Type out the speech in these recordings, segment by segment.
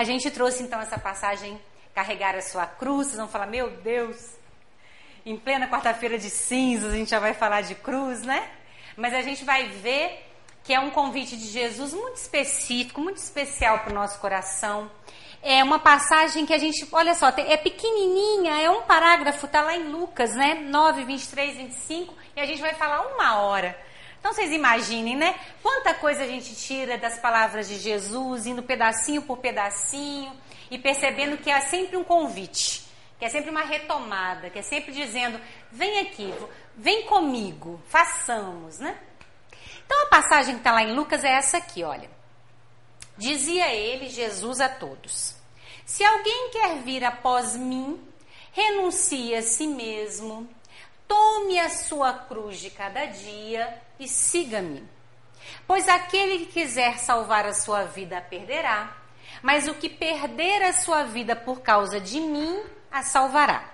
A gente trouxe então essa passagem, carregar a sua cruz. Vocês vão falar, meu Deus, em plena quarta-feira de cinzas a gente já vai falar de cruz, né? Mas a gente vai ver que é um convite de Jesus muito específico, muito especial para o nosso coração. É uma passagem que a gente, olha só, é pequenininha, é um parágrafo, está lá em Lucas, né? 9, 23, 25, e a gente vai falar uma hora. Então vocês imaginem, né? Quanta coisa a gente tira das palavras de Jesus, indo pedacinho por pedacinho e percebendo que é sempre um convite, que é sempre uma retomada, que é sempre dizendo: vem aqui, vem comigo, façamos, né? Então a passagem que está lá em Lucas é essa aqui, olha. Dizia ele, Jesus, a todos: Se alguém quer vir após mim, renuncie a si mesmo Tome a sua cruz de cada dia e siga-me. Pois aquele que quiser salvar a sua vida a perderá, mas o que perder a sua vida por causa de mim a salvará.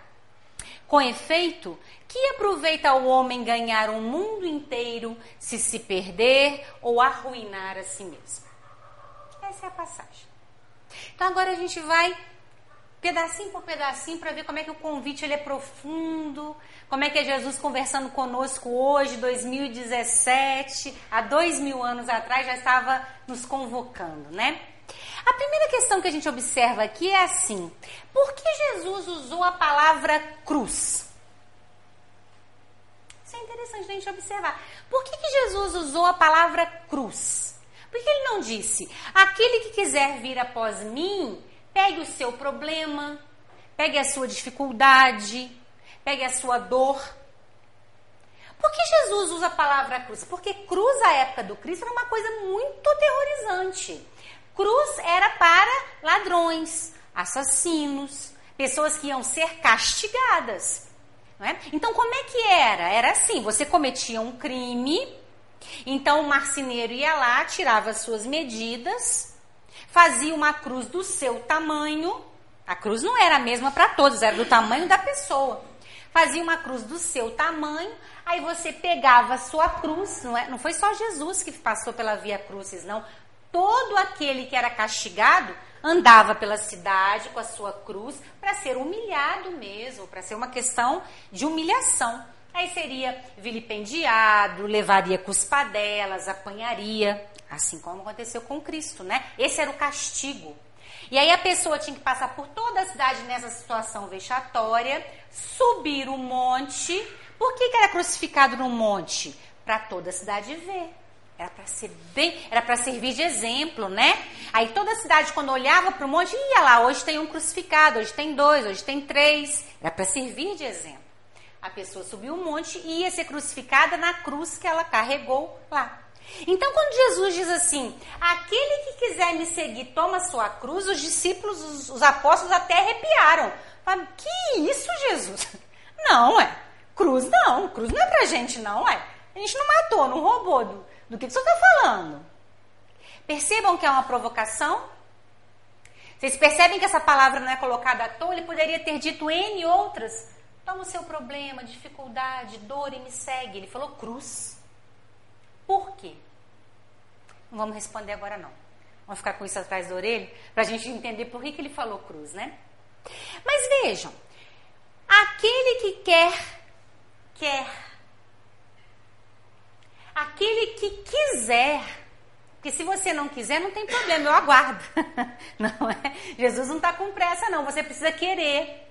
Com efeito, que aproveita o homem ganhar o mundo inteiro se se perder ou arruinar a si mesmo? Essa é a passagem. Então agora a gente vai pedacinho por pedacinho para ver como é que o convite ele é profundo, como é que é Jesus conversando conosco hoje, 2017, há dois mil anos atrás já estava nos convocando, né? A primeira questão que a gente observa aqui é assim: por que Jesus usou a palavra cruz? Isso é interessante a gente observar. Por que, que Jesus usou a palavra cruz? Por que ele não disse: aquele que quiser vir após mim, Pegue o seu problema, pegue a sua dificuldade, pegue a sua dor. Por que Jesus usa a palavra cruz? Porque cruz, à época do Cristo, era uma coisa muito terrorizante. Cruz era para ladrões, assassinos, pessoas que iam ser castigadas. É? Então, como é que era? Era assim: você cometia um crime, então o marceneiro ia lá, tirava as suas medidas, fazia uma cruz do seu tamanho. A cruz não era a mesma para todos, era do tamanho da pessoa. Fazia uma cruz do seu tamanho, aí você pegava a sua cruz, não, é, não foi só Jesus que passou pela via crucis, não. Todo aquele que era castigado andava pela cidade com a sua cruz para ser humilhado mesmo, para ser uma questão de humilhação. Aí seria vilipendiado, levaria cuspadelas, apanharia. Assim como aconteceu com Cristo, né? Esse era o castigo. E aí a pessoa tinha que passar por toda a cidade nessa situação vexatória, subir o monte. Por que, que era crucificado no monte? Para toda a cidade ver. Era para ser bem, era para servir de exemplo, né? Aí toda a cidade quando olhava para o monte, ia lá, hoje tem um crucificado, hoje tem dois, hoje tem três. Era para servir de exemplo. A pessoa subiu o monte e ia ser crucificada na cruz que ela carregou lá. Então, quando Jesus diz assim: aquele que quiser me seguir, toma sua cruz, os discípulos, os, os apóstolos até arrepiaram. Falaram, que isso, Jesus? Não, é. Cruz não, cruz não é pra gente, não, é. A gente não matou, não roubou. Do, do que, que você está falando? Percebam que é uma provocação? Vocês percebem que essa palavra não é colocada à toa? Ele poderia ter dito N outras. Toma o seu problema, dificuldade, dor e me segue. Ele falou cruz. Por quê? Não vamos responder agora não. Vamos ficar com isso atrás da orelha para a gente entender por que, que ele falou cruz, né? Mas vejam, aquele que quer, quer. Aquele que quiser. Porque se você não quiser, não tem problema, eu aguardo. Não é? Jesus não está com pressa, não. Você precisa querer.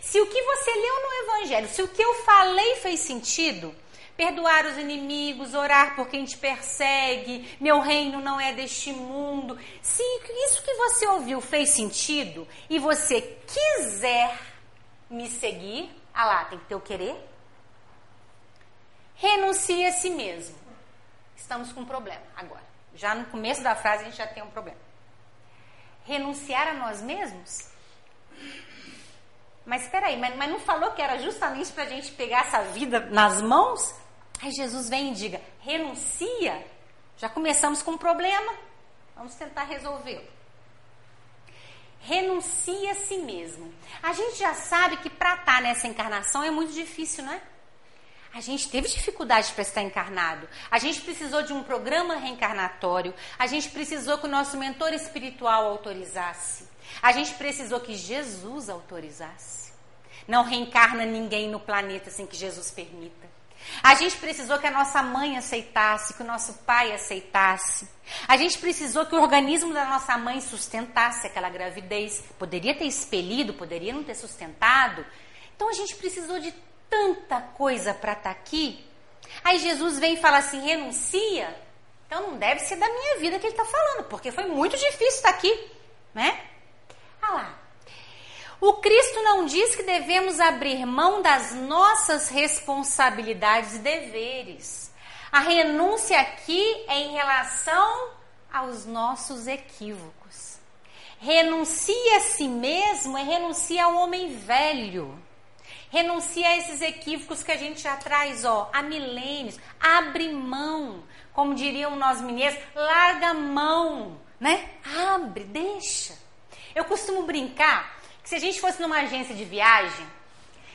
Se o que você leu no Evangelho, se o que eu falei fez sentido, perdoar os inimigos, orar por quem te persegue, meu reino não é deste mundo. Se isso que você ouviu fez sentido e você quiser me seguir, ah lá, tem que ter o querer. Renuncie a si mesmo. Estamos com um problema agora. Já no começo da frase a gente já tem um problema. Renunciar a nós mesmos? Mas espera aí, mas, mas não falou que era justamente para a gente pegar essa vida nas mãos? Aí Jesus vem e diga: renuncia. Já começamos com um problema, vamos tentar resolvê-lo. Renuncia a si mesmo. A gente já sabe que para estar tá nessa encarnação é muito difícil, não é? A gente teve dificuldade para estar encarnado. A gente precisou de um programa reencarnatório. A gente precisou que o nosso mentor espiritual autorizasse. A gente precisou que Jesus autorizasse. Não reencarna ninguém no planeta sem que Jesus permita. A gente precisou que a nossa mãe aceitasse, que o nosso pai aceitasse. A gente precisou que o organismo da nossa mãe sustentasse aquela gravidez. Poderia ter expelido, poderia não ter sustentado. Então a gente precisou de tanta coisa para estar tá aqui. Aí Jesus vem e fala assim: renuncia. Então não deve ser da minha vida que ele está falando, porque foi muito difícil estar tá aqui, né? Ah lá. O Cristo não diz que devemos abrir mão das nossas responsabilidades e deveres. A renúncia aqui é em relação aos nossos equívocos. Renuncia a si mesmo é renuncia ao homem velho. Renuncia a esses equívocos que a gente já traz, ó, há milênios. Abre mão, como diriam nós mineiros, larga mão, né? Abre, deixa. Eu costumo brincar se a gente fosse numa agência de viagem,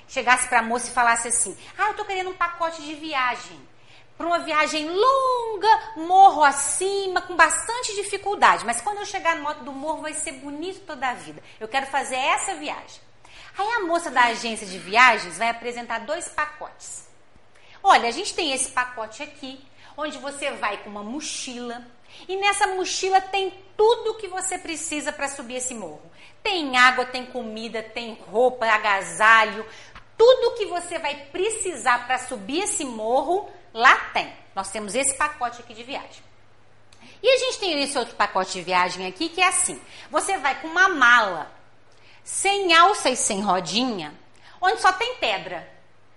chegasse para a moça e falasse assim: Ah, eu tô querendo um pacote de viagem. Para uma viagem longa, morro acima, com bastante dificuldade. Mas quando eu chegar no alto do morro, vai ser bonito toda a vida. Eu quero fazer essa viagem. Aí a moça da agência de viagens vai apresentar dois pacotes. Olha, a gente tem esse pacote aqui, onde você vai com uma mochila, e nessa mochila tem tudo que você precisa para subir esse morro. Tem água, tem comida, tem roupa, agasalho, tudo que você vai precisar para subir esse morro, lá tem. Nós temos esse pacote aqui de viagem. E a gente tem esse outro pacote de viagem aqui que é assim: você vai com uma mala sem alça e sem rodinha, onde só tem pedra.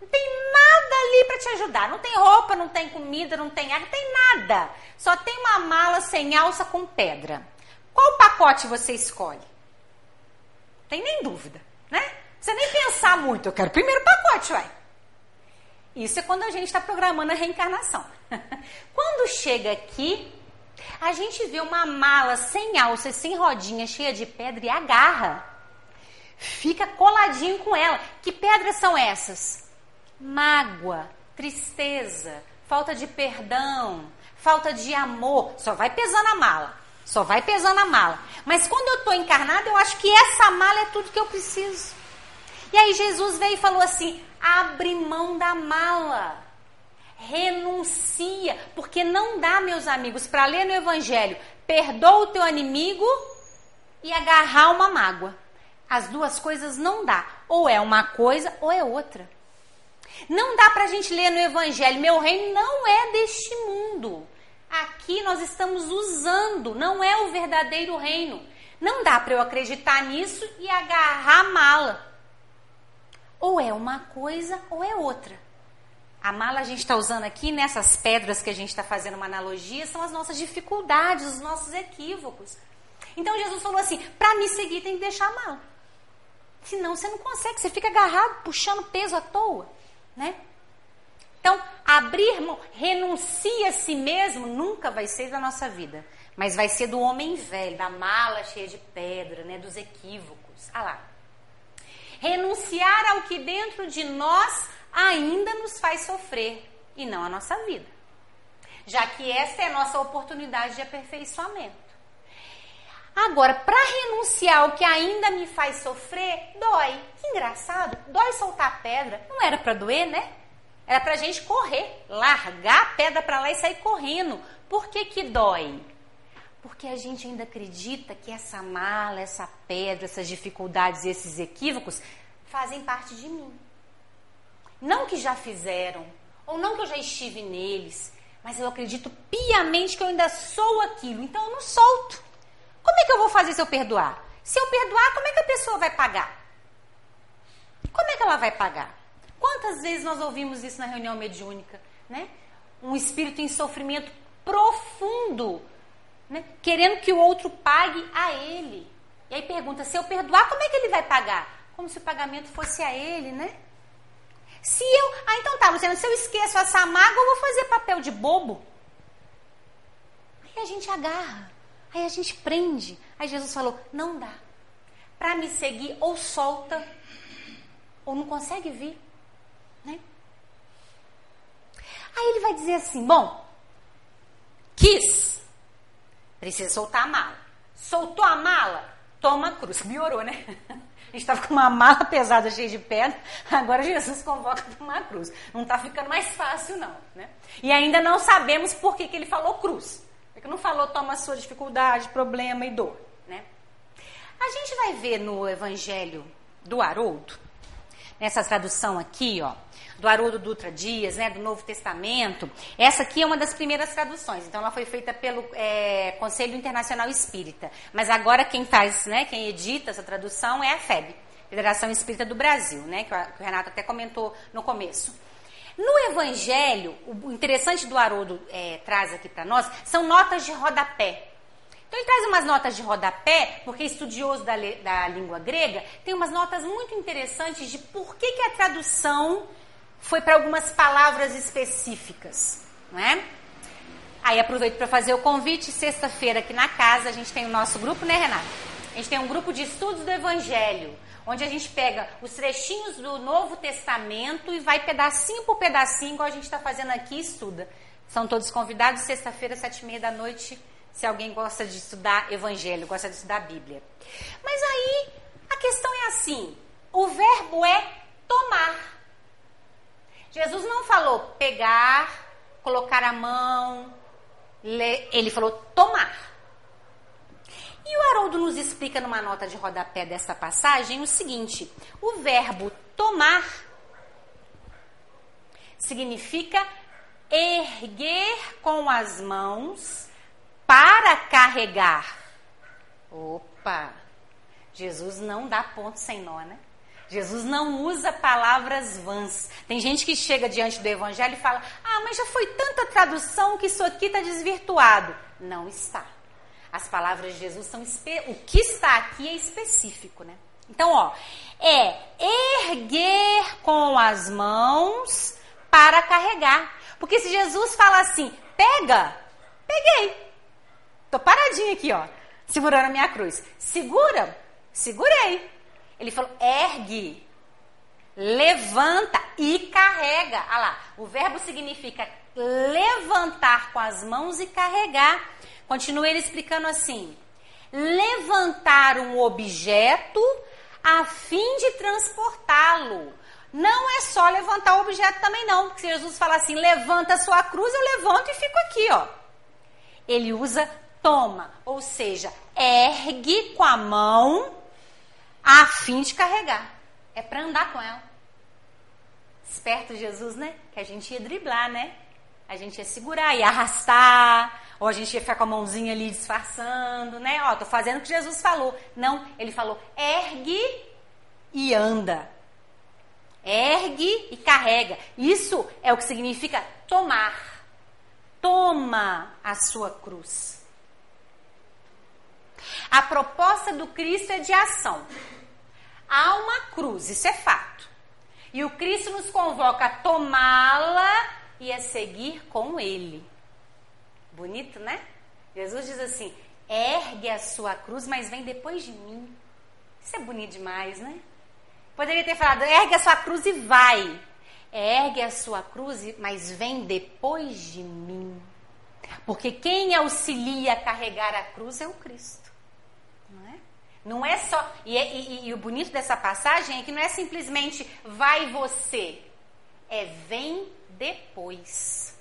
Não tem nada ali para te ajudar. Não tem roupa, não tem comida, não tem água, não tem nada. Só tem uma mala sem alça com pedra. Qual pacote você escolhe? Tem nem dúvida, né? Você nem pensar muito, eu quero o primeiro pacote, vai. Isso é quando a gente está programando a reencarnação. quando chega aqui, a gente vê uma mala sem alça, sem rodinha, cheia de pedra e agarra. Fica coladinho com ela. Que pedras são essas? Mágoa, tristeza, falta de perdão, falta de amor. Só vai pesando a mala. Só vai pesando a mala. Mas quando eu estou encarnada, eu acho que essa mala é tudo que eu preciso. E aí Jesus veio e falou assim: abre mão da mala. Renuncia. Porque não dá, meus amigos, para ler no Evangelho, perdoa o teu inimigo e agarrar uma mágoa. As duas coisas não dá. Ou é uma coisa ou é outra. Não dá para a gente ler no Evangelho: meu reino não é deste mundo. Aqui nós estamos usando, não é o verdadeiro reino. Não dá para eu acreditar nisso e agarrar a mala. Ou é uma coisa ou é outra. A mala a gente está usando aqui, nessas pedras que a gente está fazendo uma analogia, são as nossas dificuldades, os nossos equívocos. Então Jesus falou assim: para me seguir tem que deixar a mala. Senão você não consegue, você fica agarrado, puxando peso à toa, né? Então, abrir mão, renuncia a si mesmo, nunca vai ser da nossa vida. Mas vai ser do homem velho, da mala cheia de pedra, né, dos equívocos. Ah lá. Renunciar ao que dentro de nós ainda nos faz sofrer e não a nossa vida. Já que essa é a nossa oportunidade de aperfeiçoamento. Agora, para renunciar ao que ainda me faz sofrer, dói. Que engraçado, dói soltar pedra. Não era para doer, né? Era para a gente correr, largar a pedra para lá e sair correndo. Por que, que dói? Porque a gente ainda acredita que essa mala, essa pedra, essas dificuldades e esses equívocos fazem parte de mim. Não que já fizeram, ou não que eu já estive neles, mas eu acredito piamente que eu ainda sou aquilo, então eu não solto. Como é que eu vou fazer se eu perdoar? Se eu perdoar, como é que a pessoa vai pagar? Como é que ela vai pagar? Quantas vezes nós ouvimos isso na reunião mediúnica, né? Um espírito em sofrimento profundo, né? querendo que o outro pague a ele. E aí pergunta: se eu perdoar, como é que ele vai pagar? Como se o pagamento fosse a ele, né? Se eu. Ah, então tá, Luciana, se eu esqueço essa mágoa, eu vou fazer papel de bobo. Aí a gente agarra, aí a gente prende. Aí Jesus falou: não dá. Para me seguir, ou solta, ou não consegue vir. Né? Aí ele vai dizer assim: bom, quis, precisa soltar a mala. Soltou a mala, toma a cruz. Piorou, né? A gente estava com uma mala pesada cheia de pedra, agora Jesus convoca para uma cruz. Não está ficando mais fácil, não. Né? E ainda não sabemos por que, que ele falou cruz. Porque não falou toma sua dificuldade, problema e dor. Né? A gente vai ver no Evangelho do Haroldo, nessa tradução aqui, ó, do Haroldo Dutra Dias, né, do Novo Testamento. Essa aqui é uma das primeiras traduções, então ela foi feita pelo é, Conselho Internacional Espírita. Mas agora quem faz, né, quem edita essa tradução é a FEB, Federação Espírita do Brasil, né, que o Renato até comentou no começo. No Evangelho, o interessante do Haroldo é, traz aqui para nós são notas de rodapé. Então ele traz umas notas de rodapé, porque estudioso da, da língua grega, tem umas notas muito interessantes de por que, que a tradução foi para algumas palavras específicas, não é? Aí aproveito para fazer o convite, sexta-feira aqui na casa a gente tem o nosso grupo, né, Renata? A gente tem um grupo de estudos do Evangelho, onde a gente pega os trechinhos do Novo Testamento e vai pedacinho por pedacinho, igual a gente está fazendo aqui, estuda. São todos convidados, sexta-feira, sete e meia da noite, se alguém gosta de estudar Evangelho, gosta de estudar Bíblia. Mas aí a questão é assim: o verbo é tomar. Jesus não falou pegar, colocar a mão, ele falou tomar. E o Haroldo nos explica numa nota de rodapé dessa passagem o seguinte: o verbo tomar significa erguer com as mãos para carregar. Opa! Jesus não dá ponto sem nó, né? Jesus não usa palavras vãs. Tem gente que chega diante do evangelho e fala: Ah, mas já foi tanta tradução que isso aqui está desvirtuado. Não está. As palavras de Jesus são. O que está aqui é específico, né? Então, ó, é erguer com as mãos para carregar. Porque se Jesus fala assim, pega, peguei. Tô paradinho aqui, ó, segurando a minha cruz. Segura, segurei. Ele falou: ergue, levanta e carrega. Ah lá, o verbo significa levantar com as mãos e carregar. Continua ele explicando assim: levantar um objeto a fim de transportá-lo. Não é só levantar o objeto também não, porque se Jesus fala assim, levanta a sua cruz, eu levanto e fico aqui, ó. Ele usa toma, ou seja, ergue com a mão a fim de carregar. É para andar com ela. Esperto Jesus, né? Que a gente ia driblar, né? A gente ia segurar, ia arrastar, ou a gente ia ficar com a mãozinha ali disfarçando, né? Ó, tô fazendo o que Jesus falou. Não, ele falou: ergue e anda. Ergue e carrega. Isso é o que significa tomar. Toma a sua cruz. A proposta do Cristo é de ação. Há uma cruz, isso é fato. E o Cristo nos convoca a tomá-la e a seguir com Ele. Bonito, né? Jesus diz assim: ergue a sua cruz, mas vem depois de mim. Isso é bonito demais, né? Poderia ter falado: ergue a sua cruz e vai. Ergue a sua cruz, mas vem depois de mim. Porque quem auxilia a carregar a cruz é o Cristo. Não é só. E, é, e, e, o bonito dessa passagem é que não é simplesmente vai você, é vem depois.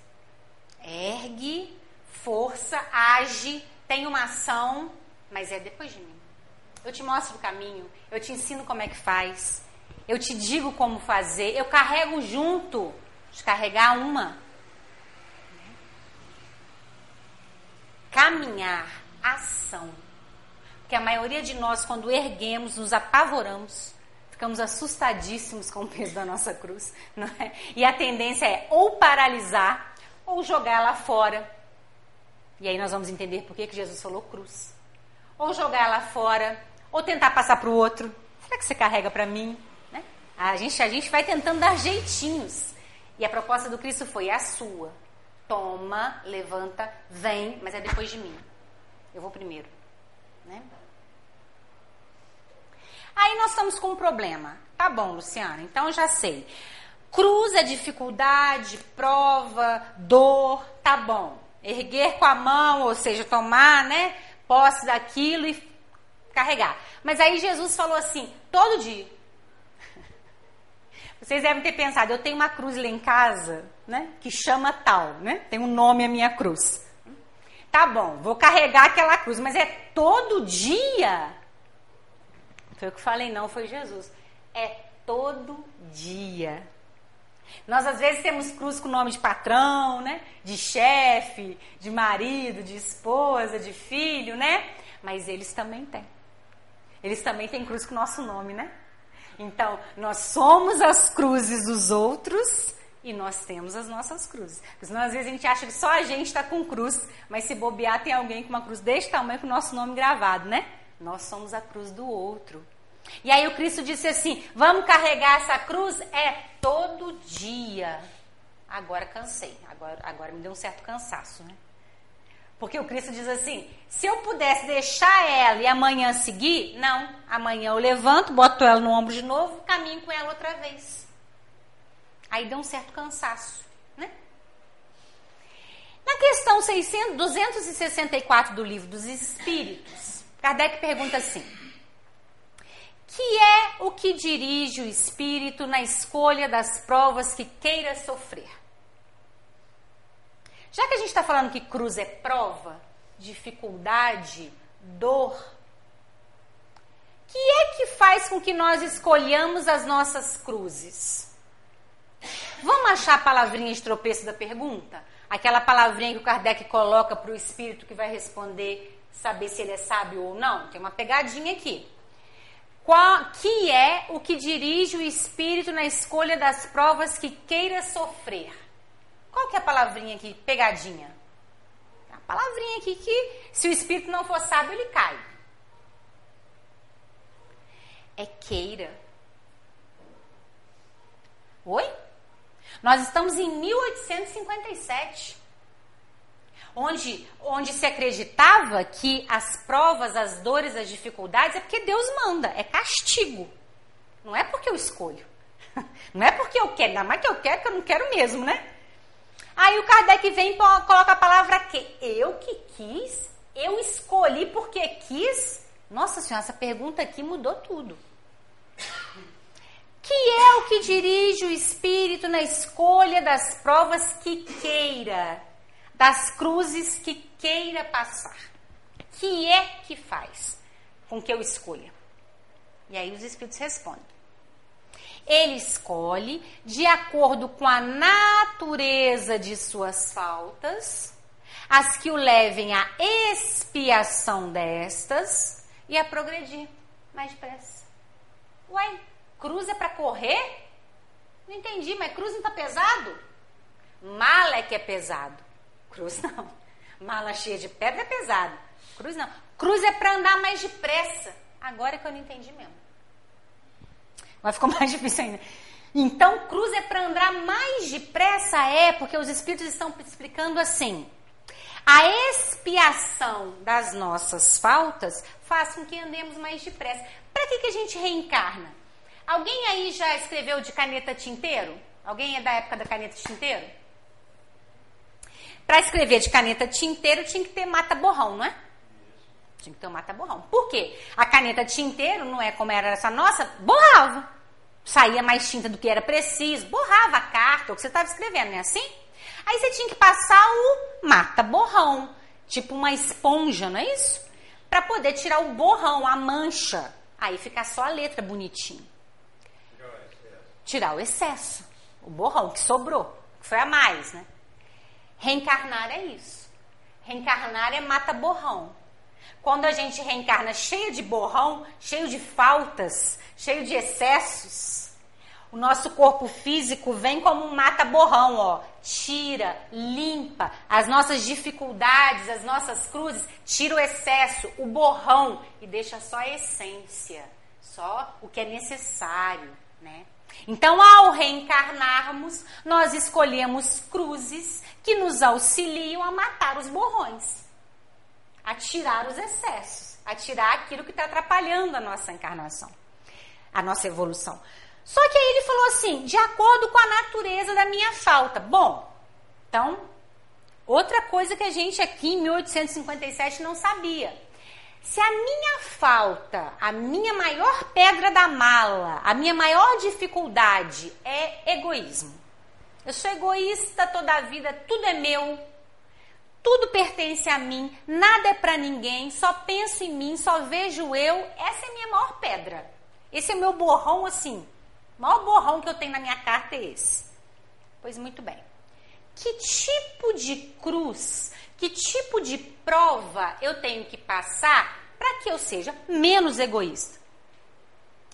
Ergue, força, age, tem uma ação, mas é depois de mim. Eu te mostro o caminho, eu te ensino como é que faz, eu te digo como fazer, eu carrego junto, descarregar uma. Caminhar, ação. Porque a maioria de nós, quando erguemos, nos apavoramos, ficamos assustadíssimos com o peso da nossa cruz, não é? E a tendência é ou paralisar ou jogar lá fora. E aí nós vamos entender por que, que Jesus falou cruz. Ou jogar lá fora, ou tentar passar para o outro. Será que você carrega para mim? Né? A, gente, a gente vai tentando dar jeitinhos. E a proposta do Cristo foi a sua. Toma, levanta, vem, mas é depois de mim. Eu vou primeiro. Né? Aí nós estamos com um problema. Tá bom, Luciana, então já sei. Cruz é dificuldade, prova, dor, tá bom. Erguer com a mão, ou seja, tomar, né, posse daquilo e carregar. Mas aí Jesus falou assim, todo dia. Vocês devem ter pensado, eu tenho uma cruz lá em casa, né, que chama tal, né? Tem um nome a minha cruz. Tá bom, vou carregar aquela cruz, mas é todo dia. Foi o que falei, não foi Jesus. É todo dia. Nós às vezes temos cruz com nome de patrão, né? De chefe, de marido, de esposa, de filho, né? Mas eles também têm. Eles também têm cruz com o nosso nome, né? Então, nós somos as cruzes dos outros e nós temos as nossas cruzes. Porque senão, às vezes, a gente acha que só a gente está com cruz, mas se bobear, tem alguém com uma cruz deste tamanho com o nosso nome gravado, né? Nós somos a cruz do outro. E aí o Cristo disse assim: vamos carregar essa cruz? É todo dia. Agora cansei, agora, agora me deu um certo cansaço, né? Porque o Cristo diz assim: se eu pudesse deixar ela e amanhã seguir, não. Amanhã eu levanto, boto ela no ombro de novo, caminho com ela outra vez. Aí deu um certo cansaço, né? Na questão 600, 264 do livro dos Espíritos, Kardec pergunta assim: que é o que dirige o espírito na escolha das provas que queira sofrer? Já que a gente está falando que cruz é prova, dificuldade, dor, que é que faz com que nós escolhamos as nossas cruzes? Vamos achar a palavrinha de tropeço da pergunta? Aquela palavrinha que o Kardec coloca para o espírito que vai responder, saber se ele é sábio ou não? Tem uma pegadinha aqui. Qual, que é o que dirige o espírito na escolha das provas que queira sofrer? Qual que é a palavrinha aqui? Pegadinha. A palavrinha aqui que, se o espírito não for sábio, ele cai. É queira. Oi? Nós estamos em 1857 onde, onde se acreditava que as provas, as dores, as dificuldades é porque Deus manda, é castigo. Não é porque eu escolho. Não é porque eu quero, ainda mais que eu quero, que eu não quero mesmo, né? Aí o Kardec vem e coloca a palavra que. Eu que quis? Eu escolhi porque quis? Nossa senhora, essa pergunta aqui mudou tudo. Que é o que dirige o espírito na escolha das provas que queira? Das cruzes que queira passar. Que é que faz com que eu escolha? E aí os espíritos respondem. Ele escolhe de acordo com a natureza de suas faltas, as que o levem à expiação destas e a progredir mais depressa. Uai, cruz é para correr? Não entendi, mas cruz não está pesado? Mala é que é pesado. Cruz não. Mala cheia de pedra é pesado. Cruz não. Cruz é para andar mais depressa. Agora é que eu não entendi mesmo. Vai ficar mais difícil ainda. Então, cruz é para andar mais depressa? É, porque os Espíritos estão explicando assim. A expiação das nossas faltas faz com que andemos mais depressa. Para que, que a gente reencarna? Alguém aí já escreveu de caneta tinteiro? Alguém é da época da caneta tinteiro? Para escrever de caneta tinteiro tinha que ter mata-borrão, não é? Tinha que ter um mata-borrão. Por quê? A caneta tinteiro, não é como era essa nossa, borrava. Saía mais tinta do que era preciso, borrava a carta, o que você estava escrevendo, não é assim? Aí você tinha que passar o mata-borrão, tipo uma esponja, não é isso? Para poder tirar o borrão, a mancha. Aí fica só a letra bonitinha. Tirar o excesso. O borrão que sobrou, que foi a mais, né? Reencarnar é isso. Reencarnar é mata borrão. Quando a gente reencarna cheio de borrão, cheio de faltas, cheio de excessos, o nosso corpo físico vem como um mata borrão, ó. Tira, limpa as nossas dificuldades, as nossas cruzes, tira o excesso, o borrão e deixa só a essência, só o que é necessário, né? Então, ao reencarnarmos, nós escolhemos cruzes que nos auxiliam a matar os borrões, a tirar os excessos, a tirar aquilo que está atrapalhando a nossa encarnação, a nossa evolução. Só que aí ele falou assim, de acordo com a natureza da minha falta. Bom, então, outra coisa que a gente aqui em 1857 não sabia. Se a minha falta, a minha maior pedra da mala, a minha maior dificuldade é egoísmo. Eu sou egoísta toda a vida, tudo é meu, tudo pertence a mim, nada é para ninguém, só penso em mim, só vejo eu. Essa é a minha maior pedra. Esse é o meu borrão assim. O maior borrão que eu tenho na minha carta é esse. Pois muito bem. Que tipo de cruz, que tipo de prova eu tenho que passar para que eu seja menos egoísta?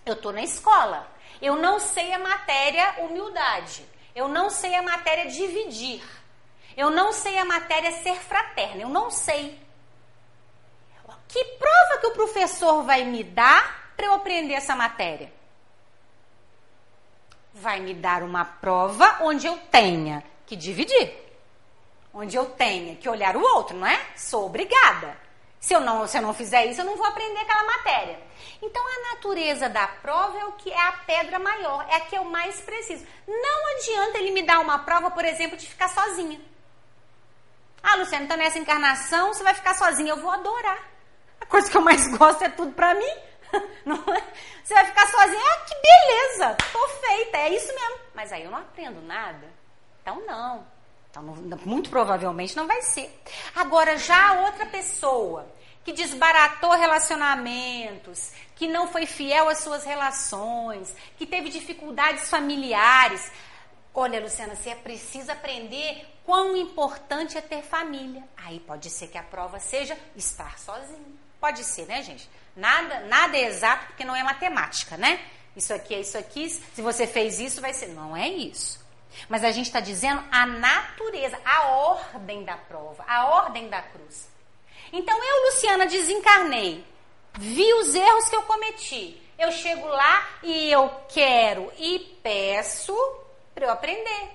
Eu estou na escola. Eu não sei a matéria humildade. Eu não sei a matéria dividir. Eu não sei a matéria ser fraterna. Eu não sei. Que prova que o professor vai me dar para eu aprender essa matéria? Vai me dar uma prova onde eu tenha que dividir. Onde eu tenha que olhar o outro, não é? Sou obrigada. Se eu não, se eu não fizer isso, eu não vou aprender aquela matéria. Então a natureza da prova é o que é a pedra maior, é a que eu mais preciso. Não adianta ele me dar uma prova, por exemplo, de ficar sozinha. Ah, Luciana, então nessa encarnação você vai ficar sozinha. Eu vou adorar. A coisa que eu mais gosto é tudo pra mim. É? Você vai ficar sozinha. Ah, que beleza! Tô feita, é isso mesmo. Mas aí eu não aprendo nada. Então não. Então, muito provavelmente não vai ser. Agora, já outra pessoa que desbaratou relacionamentos, que não foi fiel às suas relações, que teve dificuldades familiares. Olha, Luciana, você precisa aprender quão importante é ter família. Aí pode ser que a prova seja estar sozinho. Pode ser, né, gente? Nada, nada é exato porque não é matemática, né? Isso aqui é isso aqui. Se você fez isso, vai ser. Não é isso. Mas a gente está dizendo a natureza, a ordem da prova, a ordem da cruz. Então eu, Luciana, desencarnei, vi os erros que eu cometi. Eu chego lá e eu quero e peço para eu aprender.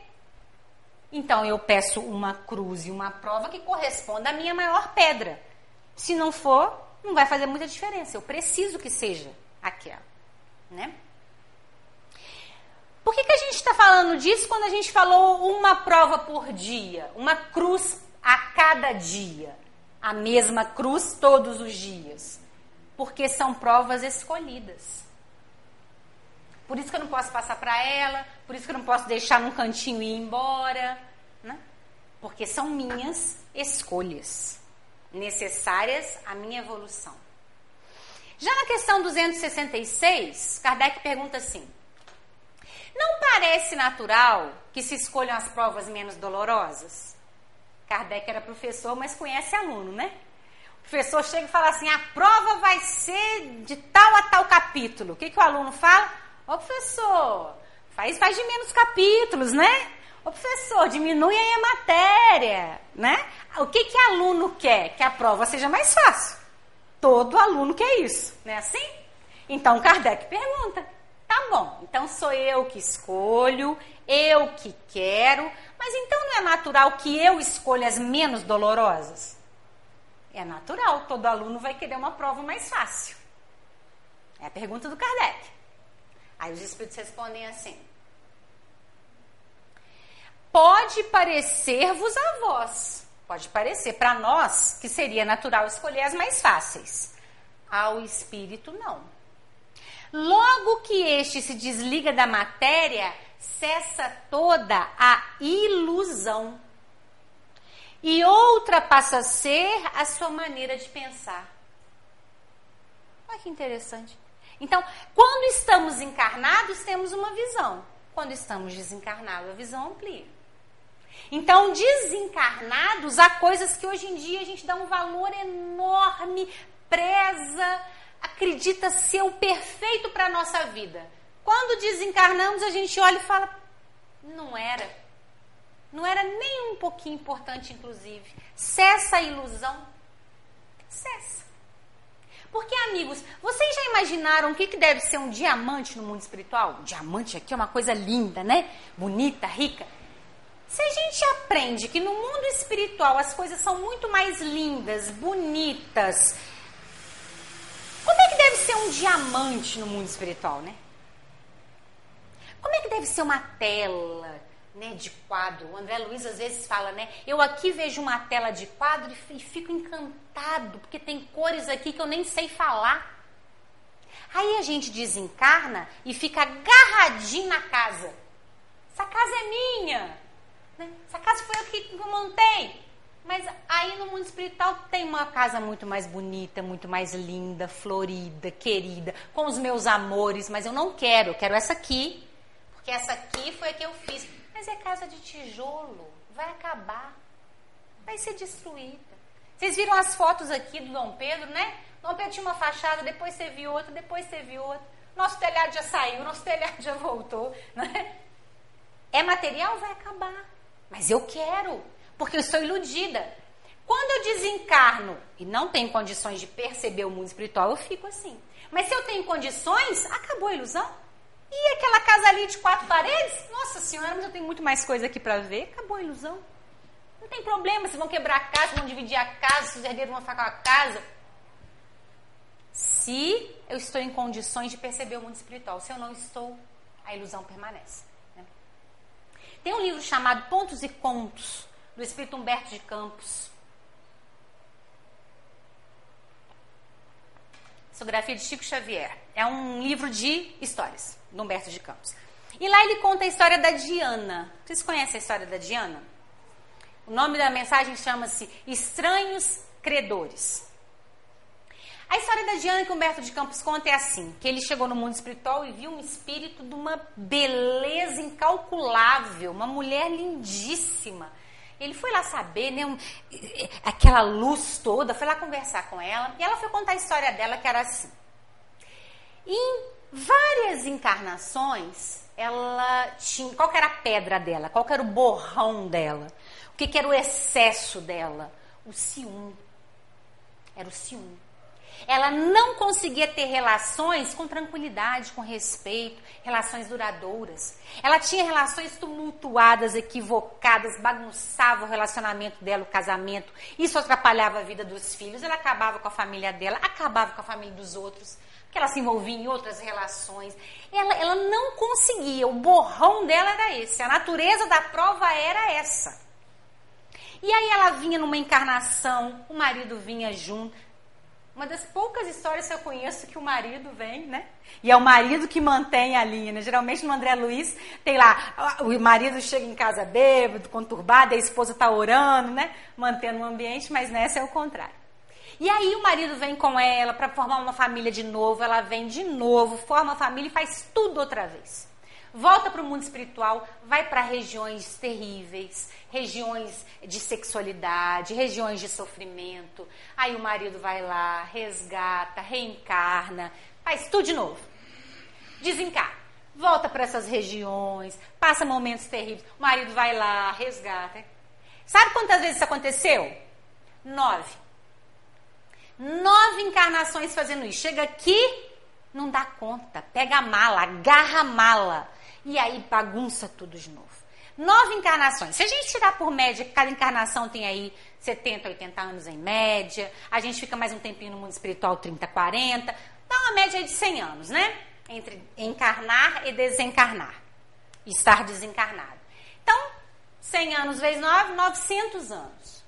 Então eu peço uma cruz e uma prova que corresponda à minha maior pedra. Se não for, não vai fazer muita diferença. Eu preciso que seja aquela, né? Por que, que a gente está falando disso quando a gente falou uma prova por dia, uma cruz a cada dia, a mesma cruz todos os dias? Porque são provas escolhidas. Por isso que eu não posso passar para ela, por isso que eu não posso deixar num cantinho e ir embora, né? Porque são minhas escolhas necessárias à minha evolução. Já na questão 266, Kardec pergunta assim: parece natural que se escolham as provas menos dolorosas? Kardec era professor, mas conhece aluno, né? O professor chega e fala assim: a prova vai ser de tal a tal capítulo. O que, que o aluno fala? Ô professor, faz, faz de menos capítulos, né? Ô professor, diminui aí a matéria, né? O que, que aluno quer? Que a prova seja mais fácil. Todo aluno quer isso, não é assim? Então Kardec pergunta: Tá bom, então sou eu que escolho, eu que quero, mas então não é natural que eu escolha as menos dolorosas? É natural, todo aluno vai querer uma prova mais fácil. É a pergunta do Kardec. Aí os espíritos respondem assim: Pode parecer-vos a vós, pode parecer para nós que seria natural escolher as mais fáceis. Ao espírito, não. Logo que este se desliga da matéria, cessa toda a ilusão. E outra passa a ser a sua maneira de pensar. Olha que interessante. Então, quando estamos encarnados, temos uma visão. Quando estamos desencarnados, a visão amplia. Então, desencarnados, há coisas que hoje em dia a gente dá um valor enorme, preza, acredita ser o perfeito para a nossa vida. Quando desencarnamos, a gente olha e fala: não era. Não era nem um pouquinho importante, inclusive. Cessa a ilusão. Cessa. Porque, amigos, vocês já imaginaram o que, que deve ser um diamante no mundo espiritual? diamante aqui é uma coisa linda, né? Bonita, rica. Se a gente aprende que no mundo espiritual as coisas são muito mais lindas, bonitas, um diamante no mundo espiritual, né? Como é que deve ser uma tela né, de quadro? O André Luiz às vezes fala, né? Eu aqui vejo uma tela de quadro e fico encantado, porque tem cores aqui que eu nem sei falar. Aí a gente desencarna e fica agarradinho na casa. Essa casa é minha. Né? Essa casa foi eu que montei. Mas aí no mundo espiritual tem uma casa muito mais bonita, muito mais linda, florida, querida, com os meus amores, mas eu não quero, eu quero essa aqui, porque essa aqui foi a que eu fiz. Mas é casa de tijolo, vai acabar, vai ser destruída. Vocês viram as fotos aqui do Dom Pedro, né? Dom Pedro tinha uma fachada, depois teve outra, depois teve outra. Nosso telhado já saiu, nosso telhado já voltou, né? É material, vai acabar. Mas eu quero porque eu estou iludida. Quando eu desencarno e não tenho condições de perceber o mundo espiritual, eu fico assim. Mas se eu tenho condições, acabou a ilusão. E aquela casa ali de quatro paredes? Nossa senhora, mas eu tenho muito mais coisa aqui para ver. Acabou a ilusão. Não tem problema se vão quebrar a casa, vão dividir a casa, se os herdeiros vão ficar com a casa. Se eu estou em condições de perceber o mundo espiritual. Se eu não estou, a ilusão permanece. Né? Tem um livro chamado Pontos e Contos, do espírito Humberto de Campos. Psicografia de Chico Xavier. É um livro de histórias, do Humberto de Campos. E lá ele conta a história da Diana. Vocês conhecem a história da Diana? O nome da mensagem chama-se Estranhos Credores. A história da Diana que Humberto de Campos conta é assim: que ele chegou no mundo espiritual e viu um espírito de uma beleza incalculável, uma mulher lindíssima ele foi lá saber, né, um, aquela luz toda, foi lá conversar com ela, e ela foi contar a história dela, que era assim. Em várias encarnações, ela tinha. Qual era a pedra dela? Qual era o borrão dela? O que, que era o excesso dela? O ciúme. Era o ciúme. Ela não conseguia ter relações com tranquilidade, com respeito, relações duradouras. Ela tinha relações tumultuadas, equivocadas, bagunçava o relacionamento dela, o casamento. Isso atrapalhava a vida dos filhos. Ela acabava com a família dela, acabava com a família dos outros. Porque ela se envolvia em outras relações. Ela, ela não conseguia. O borrão dela era esse. A natureza da prova era essa. E aí ela vinha numa encarnação, o marido vinha junto, uma das poucas histórias que eu conheço que o marido vem, né? E é o marido que mantém a linha, né? Geralmente no André Luiz tem lá, o marido chega em casa bêbado, conturbado, a esposa está orando, né? Mantendo o ambiente, mas nessa é o contrário. E aí o marido vem com ela para formar uma família de novo, ela vem de novo, forma a família e faz tudo outra vez volta para o mundo espiritual, vai para regiões terríveis, regiões de sexualidade, regiões de sofrimento. Aí o marido vai lá, resgata, reencarna, faz tudo de novo. Desencarna. Volta para essas regiões, passa momentos terríveis. O marido vai lá, resgata. Sabe quantas vezes isso aconteceu? Nove. Nove encarnações fazendo isso. Chega aqui, não dá conta. Pega a mala, agarra a mala e aí bagunça tudo de novo. Nove encarnações. Se a gente tirar por média, cada encarnação tem aí 70, 80 anos em média, a gente fica mais um tempinho no mundo espiritual, 30, 40, dá uma média de 100 anos, né? Entre encarnar e desencarnar. Estar desencarnado. Então, 100 anos vezes 9, 900 anos.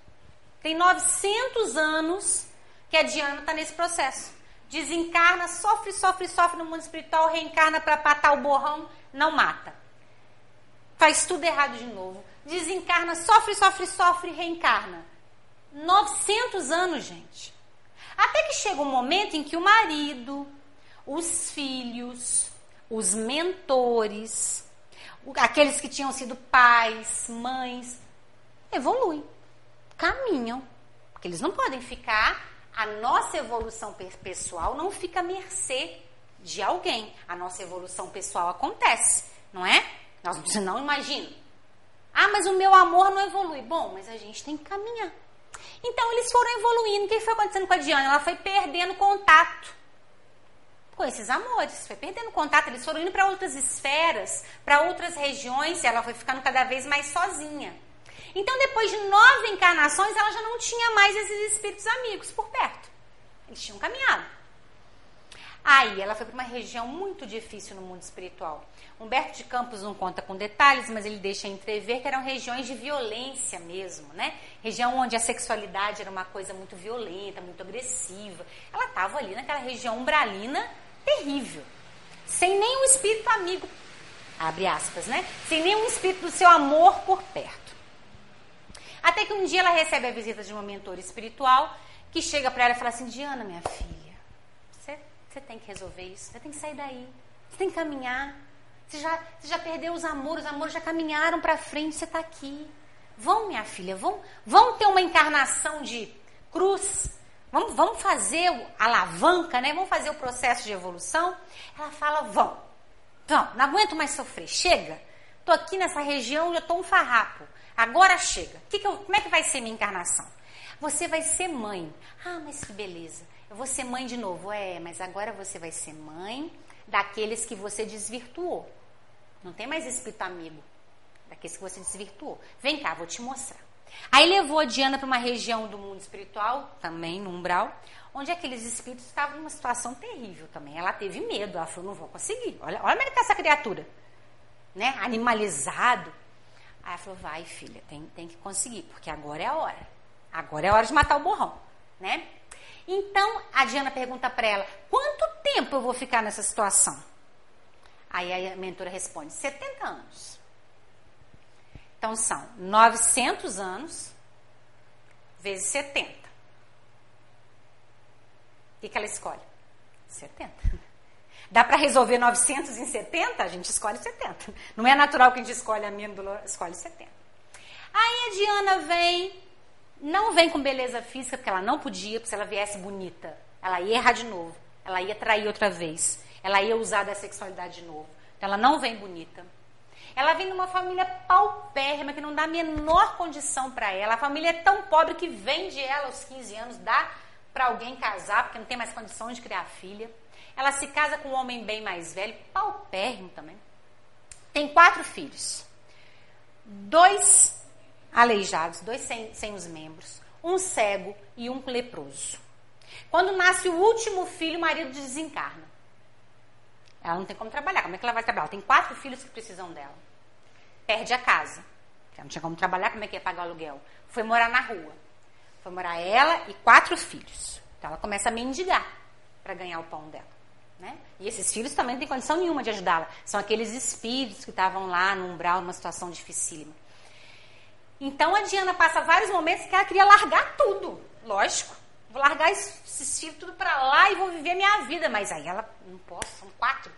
Tem 900 anos que a Diana está nesse processo. Desencarna, sofre, sofre, sofre no mundo espiritual, reencarna para patar o borrão, não mata. Faz tudo errado de novo. Desencarna, sofre, sofre, sofre, reencarna. 900 anos, gente. Até que chega um momento em que o marido, os filhos, os mentores, aqueles que tinham sido pais, mães, evoluem, caminham. Porque eles não podem ficar, a nossa evolução pessoal não fica à mercê de alguém. A nossa evolução pessoal acontece, não é? Nós não imagina. Ah, mas o meu amor não evolui. Bom, mas a gente tem que caminhar. Então eles foram evoluindo. O que foi acontecendo com a Diana? Ela foi perdendo contato com esses amores, foi perdendo contato. Eles foram indo para outras esferas, para outras regiões, e ela foi ficando cada vez mais sozinha. Então, depois de nove encarnações, ela já não tinha mais esses espíritos amigos por perto. Eles tinham caminhado. Aí ela foi para uma região muito difícil no mundo espiritual. Humberto de Campos não conta com detalhes, mas ele deixa entrever que eram regiões de violência mesmo, né? Região onde a sexualidade era uma coisa muito violenta, muito agressiva. Ela estava ali naquela região umbralina terrível, sem nenhum espírito amigo, abre aspas, né? Sem nenhum espírito do seu amor por perto. Até que um dia ela recebe a visita de uma mentora espiritual que chega para ela e fala assim: Diana, minha filha, você, tem que resolver isso, você tem que sair daí, você tem que caminhar. Você já, você já perdeu os amores, os amores já caminharam para frente, você está aqui. Vão, minha filha, vão, vão ter uma encarnação de cruz. Vamos, vamos fazer a alavanca, né? Vamos fazer o processo de evolução. Ela fala, vão. Não, não aguento mais sofrer. Chega. Estou aqui nessa região, já estou um farrapo. Agora chega. Que que eu, como é que vai ser minha encarnação? Você vai ser mãe. Ah, mas que beleza. Eu vou ser mãe de novo. É, mas agora você vai ser mãe daqueles que você desvirtuou. Não tem mais espírito amigo daqueles que você desvirtuou. Vem cá, vou te mostrar. Aí levou a Diana para uma região do mundo espiritual, também no umbral, onde aqueles espíritos estavam numa situação terrível também. Ela teve medo, ela falou, não vou conseguir. Olha, olha como é que está essa criatura. Né? Animalizado. Aí ela falou, vai filha, tem, tem que conseguir, porque agora é a hora. Agora é hora de matar o borrão, né? Então, a Diana pergunta para ela: quanto tempo eu vou ficar nessa situação? Aí a mentora responde: 70 anos. Então são 900 anos vezes 70. O que, que ela escolhe? 70. Dá para resolver 900 em 70? A gente escolhe 70. Não é natural que a gente escolhe a minha escolhe 70. Aí a Diana vem não vem com beleza física, porque ela não podia, porque se ela viesse bonita, ela ia errar de novo. Ela ia trair outra vez. Ela ia usar da sexualidade de novo. Então ela não vem bonita. Ela vem de uma família paupérrima, que não dá a menor condição para ela. A família é tão pobre que vende ela aos 15 anos, dá para alguém casar, porque não tem mais condição de criar filha. Ela se casa com um homem bem mais velho, paupérrimo também. Tem quatro filhos. Dois aleijados, dois sem, sem os membros, um cego e um leproso. Quando nasce o último filho, o marido desencarna. Ela não tem como trabalhar. Como é que ela vai trabalhar? Ela tem quatro filhos que precisam dela. Perde a casa. Ela não tinha como trabalhar, como é que ia pagar o aluguel? Foi morar na rua. Foi morar ela e quatro filhos. Então ela começa a mendigar para ganhar o pão dela. Né? E esses filhos também não têm condição nenhuma de ajudá-la. São aqueles espíritos que estavam lá no umbral, numa situação dificílima. Então a Diana passa vários momentos que ela queria largar tudo. Lógico. Vou largar esses filhos tudo para lá e vou viver minha vida. Mas aí ela, não posso, são quatro.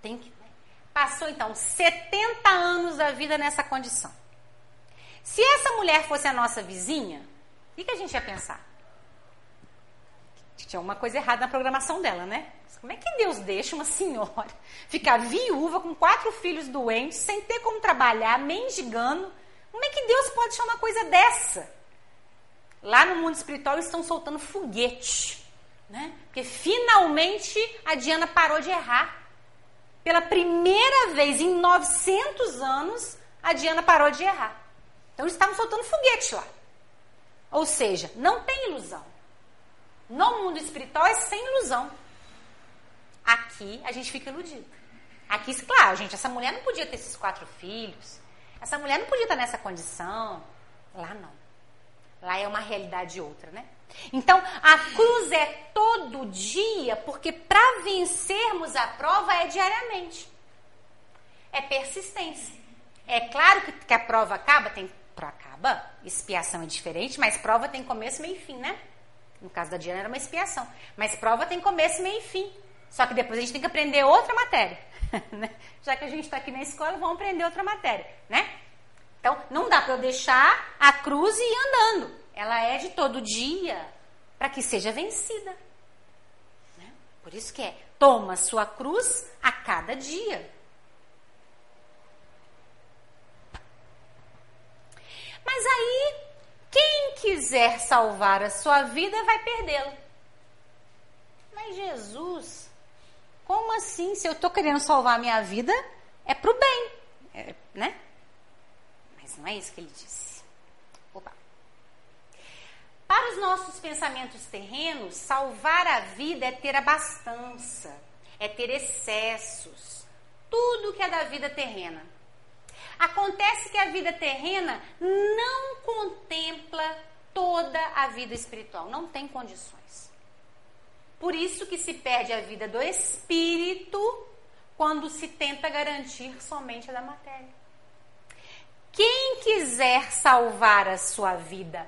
Tem que. Né? Passou então 70 anos da vida nessa condição. Se essa mulher fosse a nossa vizinha, o que, que a gente ia pensar? Tinha uma coisa errada na programação dela, né? Como é que Deus deixa uma senhora ficar viúva com quatro filhos doentes, sem ter como trabalhar, mendigando? Como é que Deus pode chamar coisa dessa? Lá no mundo espiritual estão soltando foguete, né? Porque finalmente a Diana parou de errar. Pela primeira vez em 900 anos, a Diana parou de errar. Então eles estavam soltando foguete lá. Ou seja, não tem ilusão. No mundo espiritual é sem ilusão. Aqui a gente fica iludido. Aqui, claro, gente, essa mulher não podia ter esses quatro filhos. Essa mulher não podia estar nessa condição. Lá não. Lá é uma realidade outra, né? Então, a cruz é todo dia, porque para vencermos a prova é diariamente. É persistência. É claro que, que a prova acaba, tem acaba, expiação é diferente, mas prova tem começo, meio e fim, né? No caso da Diana era uma expiação. Mas prova tem começo, meio e fim. Só que depois a gente tem que aprender outra matéria. Né? Já que a gente está aqui na escola, vamos aprender outra matéria, né? Então, não dá para eu deixar a cruz e ir andando. Ela é de todo dia para que seja vencida. Né? Por isso que é, toma sua cruz a cada dia. Mas aí, quem quiser salvar a sua vida vai perdê-la. Mas Jesus como assim? Se eu estou querendo salvar a minha vida, é para o bem, é, né? Mas não é isso que ele disse. Opa. Para os nossos pensamentos terrenos, salvar a vida é ter abastança, é ter excessos, tudo que é da vida terrena. Acontece que a vida terrena não contempla toda a vida espiritual, não tem condições. Por isso que se perde a vida do espírito quando se tenta garantir somente a da matéria. Quem quiser salvar a sua vida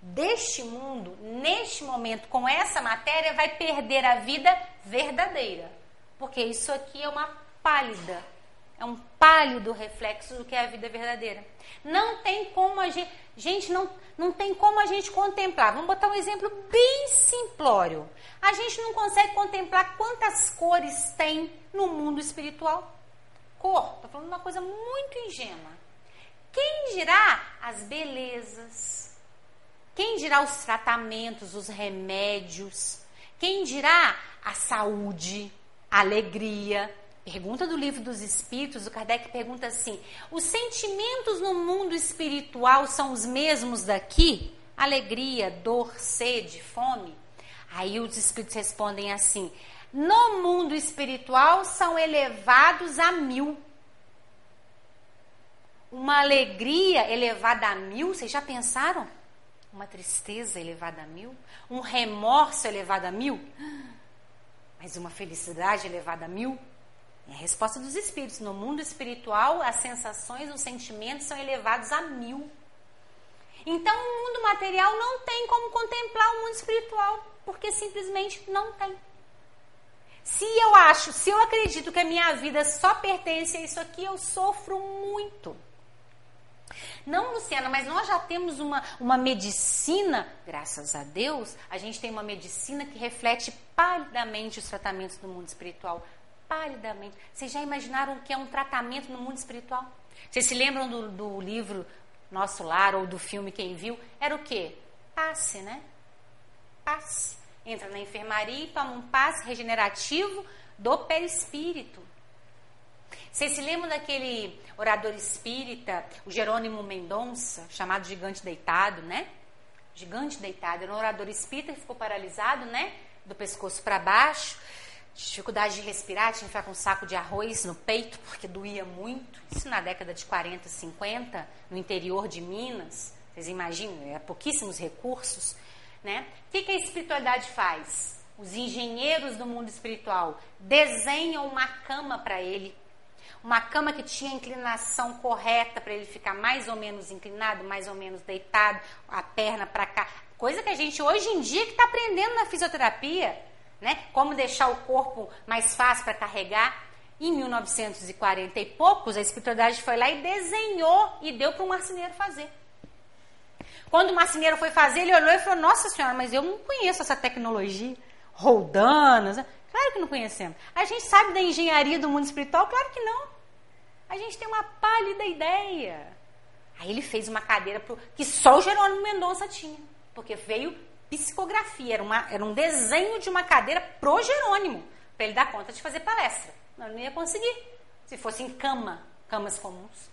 deste mundo, neste momento, com essa matéria, vai perder a vida verdadeira. Porque isso aqui é uma pálida, é um pálido reflexo do que é a vida verdadeira. Não tem como a gente, gente não, não tem como a gente contemplar. Vamos botar um exemplo bem simplório. A gente não consegue contemplar quantas cores tem no mundo espiritual. Cor, estou falando uma coisa muito ingênua. Quem dirá as belezas? Quem dirá os tratamentos, os remédios? Quem dirá a saúde, a alegria? Pergunta do livro dos Espíritos, o Kardec pergunta assim: os sentimentos no mundo espiritual são os mesmos daqui? Alegria, dor, sede, fome? Aí os Espíritos respondem assim: no mundo espiritual são elevados a mil uma alegria elevada a mil, vocês já pensaram? Uma tristeza elevada a mil? Um remorso elevado a mil? Mas uma felicidade elevada a mil? É a resposta dos espíritos. No mundo espiritual, as sensações, os sentimentos são elevados a mil. Então, o mundo material não tem como contemplar o mundo espiritual, porque simplesmente não tem. Se eu acho, se eu acredito que a minha vida só pertence a isso aqui, eu sofro muito. Não, Luciana, mas nós já temos uma, uma medicina, graças a Deus, a gente tem uma medicina que reflete palidamente os tratamentos do mundo espiritual. Palidamente. Vocês já imaginaram o que é um tratamento no mundo espiritual? Vocês se lembram do, do livro Nosso Lar ou do filme Quem Viu? Era o quê? Passe, né? Passe. Entra na enfermaria e toma um passe regenerativo do perispírito. Vocês se lembram daquele orador espírita, o Jerônimo Mendonça, chamado Gigante Deitado, né? Gigante Deitado, era um orador espírita que ficou paralisado, né? Do pescoço para baixo, dificuldade de respirar, tinha que ficar com um saco de arroz no peito, porque doía muito. Isso na década de 40, 50, no interior de Minas. Vocês imaginam, é pouquíssimos recursos, né? O que, que a espiritualidade faz? Os engenheiros do mundo espiritual desenham uma cama para ele uma cama que tinha a inclinação correta para ele ficar mais ou menos inclinado, mais ou menos deitado, a perna para cá. Coisa que a gente hoje em dia que está aprendendo na fisioterapia, né? Como deixar o corpo mais fácil para carregar. Em 1940 e poucos, a espiritualidade foi lá e desenhou e deu para um marceneiro fazer. Quando o marceneiro foi fazer, ele olhou e falou: Nossa senhora, mas eu não conheço essa tecnologia. Roldanas. Claro que não conhecemos. A gente sabe da engenharia do mundo espiritual? Claro que não. A gente tem uma pálida ideia. Aí ele fez uma cadeira pro, que só o Jerônimo Mendonça tinha. Porque veio psicografia, era, uma, era um desenho de uma cadeira pro Jerônimo, para ele dar conta de fazer palestra. Ele não ia conseguir, se fosse em cama, camas comuns.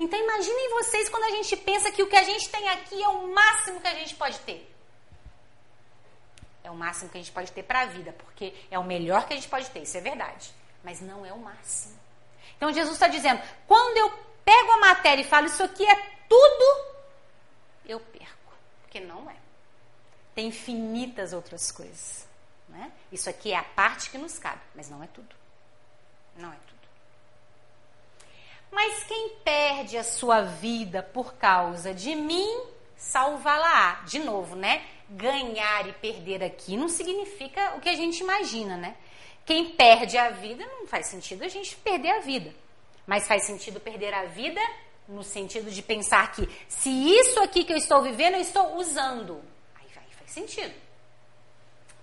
Então imaginem vocês quando a gente pensa que o que a gente tem aqui é o máximo que a gente pode ter. É o máximo que a gente pode ter para a vida, porque é o melhor que a gente pode ter, isso é verdade. Mas não é o máximo. Então Jesus está dizendo: quando eu pego a matéria e falo isso aqui é tudo, eu perco, porque não é. Tem infinitas outras coisas. Né? Isso aqui é a parte que nos cabe, mas não é tudo. Não é tudo. Mas quem perde a sua vida por causa de mim, salvá-la-á. De novo, né? ganhar e perder aqui não significa o que a gente imagina, né? Quem perde a vida não faz sentido a gente perder a vida. Mas faz sentido perder a vida no sentido de pensar que se isso aqui que eu estou vivendo eu estou usando. Sentido.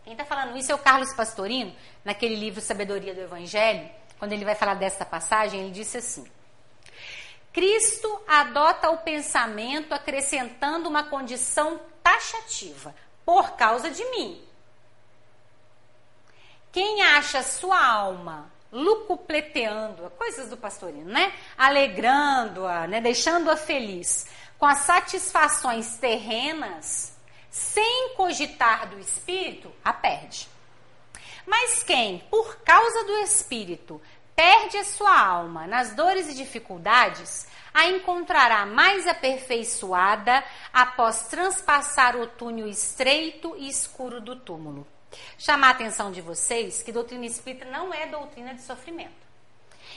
Quem está falando isso é o Carlos Pastorino, naquele livro Sabedoria do Evangelho, quando ele vai falar desta passagem, ele disse assim: Cristo adota o pensamento acrescentando uma condição taxativa, por causa de mim. Quem acha sua alma lucupleteando, coisas do pastorino, né? Alegrando-a, né? deixando-a feliz com as satisfações terrenas, sem cogitar do espírito, a perde. Mas quem, por causa do espírito, perde a sua alma nas dores e dificuldades, a encontrará mais aperfeiçoada após transpassar o túnel estreito e escuro do túmulo. Chamar a atenção de vocês que doutrina espírita não é doutrina de sofrimento.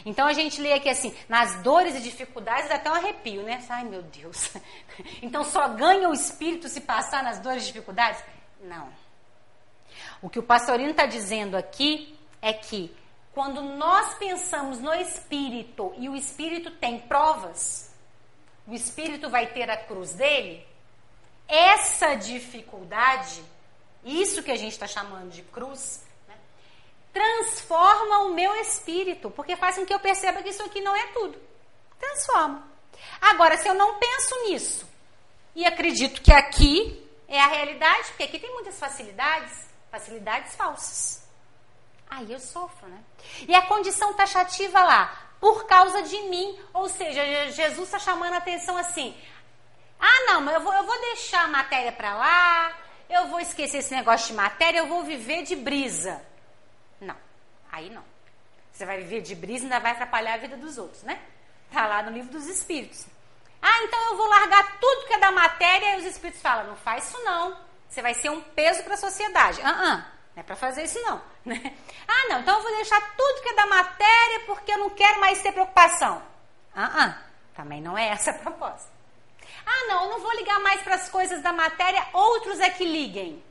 Então a gente lê aqui assim, nas dores e dificuldades dá até um arrepio, né? Ai meu Deus. Então só ganha o espírito se passar nas dores e dificuldades? Não. O que o pastorino está dizendo aqui é que quando nós pensamos no espírito e o espírito tem provas, o espírito vai ter a cruz dele, essa dificuldade, isso que a gente está chamando de cruz, transforma o meu espírito, porque faz com que eu perceba que isso aqui não é tudo. Transforma. Agora, se eu não penso nisso e acredito que aqui é a realidade, porque aqui tem muitas facilidades, facilidades falsas. Aí eu sofro, né? E a condição taxativa lá, por causa de mim, ou seja, Jesus está chamando a atenção assim: ah, não, mas eu vou, eu vou deixar a matéria para lá, eu vou esquecer esse negócio de matéria, eu vou viver de brisa. Não, aí não. Você vai viver de brisa e ainda vai atrapalhar a vida dos outros, né? Tá lá no livro dos Espíritos. Ah, então eu vou largar tudo que é da matéria e os Espíritos falam, não faz isso não. Você vai ser um peso para a sociedade. Ah, uh, -uh não é para fazer isso não. Né? Ah, não, então eu vou deixar tudo que é da matéria porque eu não quero mais ter preocupação. Ah, uh também não é essa a proposta. Ah, não, eu não vou ligar mais para as coisas da matéria, outros é que liguem.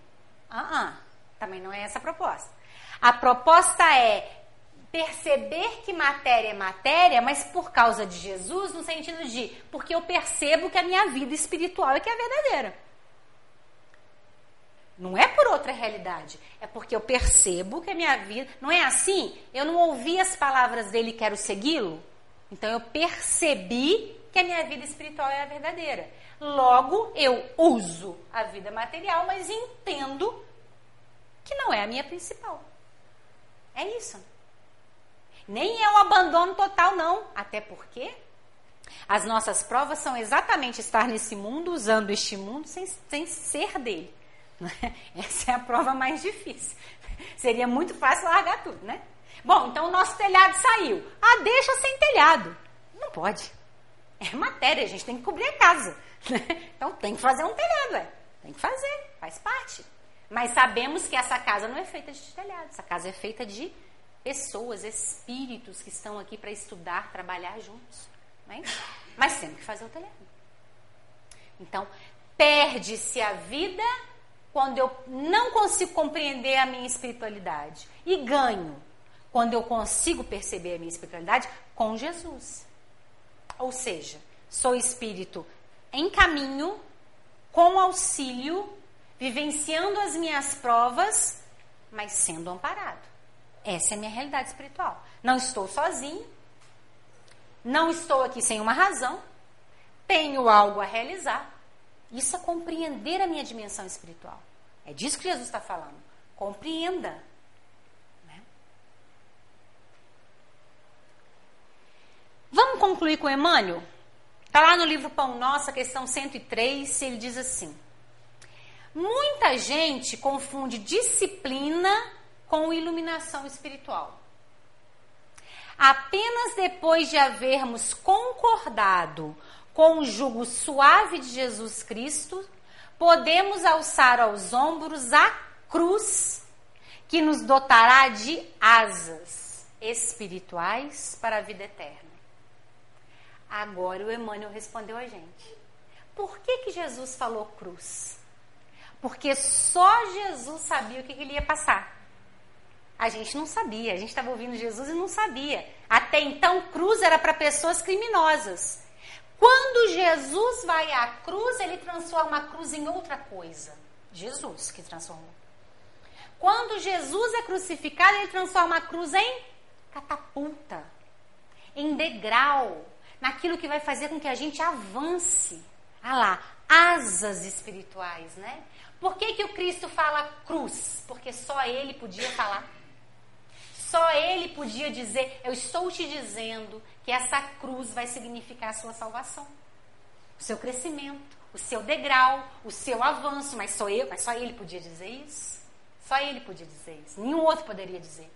Ah, também não é essa a proposta. A proposta é perceber que matéria é matéria, mas por causa de Jesus, no sentido de porque eu percebo que a minha vida espiritual é que é verdadeira. Não é por outra realidade, é porque eu percebo que a minha vida. Não é assim? Eu não ouvi as palavras dele e quero segui-lo? Então eu percebi que a minha vida espiritual é a verdadeira. Logo, eu uso a vida material, mas entendo que não é a minha principal. É isso. Nem é o abandono total, não. Até porque as nossas provas são exatamente estar nesse mundo, usando este mundo, sem, sem ser dele. Essa é a prova mais difícil. Seria muito fácil largar tudo, né? Bom, então o nosso telhado saiu. Ah, deixa sem telhado. Não pode. É matéria, a gente tem que cobrir a casa. Né? Então tem que fazer um telhado, é. Tem que fazer, faz parte. Mas sabemos que essa casa não é feita de telhado, essa casa é feita de pessoas, espíritos que estão aqui para estudar, trabalhar juntos. Né? Mas temos que fazer o telhado. Então, perde-se a vida quando eu não consigo compreender a minha espiritualidade. E ganho quando eu consigo perceber a minha espiritualidade com Jesus. Ou seja, sou espírito em caminho, com auxílio vivenciando as minhas provas, mas sendo amparado. Essa é a minha realidade espiritual. Não estou sozinho, não estou aqui sem uma razão, tenho algo a realizar. Isso é compreender a minha dimensão espiritual. É disso que Jesus está falando. Compreenda. Né? Vamos concluir com Emmanuel? Está lá no livro Pão Nossa, questão 103, ele diz assim. Muita gente confunde disciplina com iluminação espiritual. Apenas depois de havermos concordado com o jugo suave de Jesus Cristo, podemos alçar aos ombros a cruz que nos dotará de asas espirituais para a vida eterna. Agora o Emmanuel respondeu a gente. Por que, que Jesus falou cruz? Porque só Jesus sabia o que, ele ia passar. A gente não sabia, a gente estava ouvindo Jesus e não sabia. Até então, cruz era para pessoas criminosas. Quando Jesus vai à cruz, ele transforma a cruz em outra coisa. Jesus que transformou. Quando Jesus é crucificado, ele transforma a cruz em catapulta, em degrau, naquilo que vai fazer com que a gente avance. Ah lá, asas espirituais, né? Por que, que o Cristo fala cruz? Porque só ele podia falar. Só ele podia dizer: Eu estou te dizendo que essa cruz vai significar a sua salvação. o seu crescimento, o seu degrau, o seu avanço, mas só eu, mas só ele podia dizer isso. Só ele podia dizer isso. Nenhum outro poderia dizer.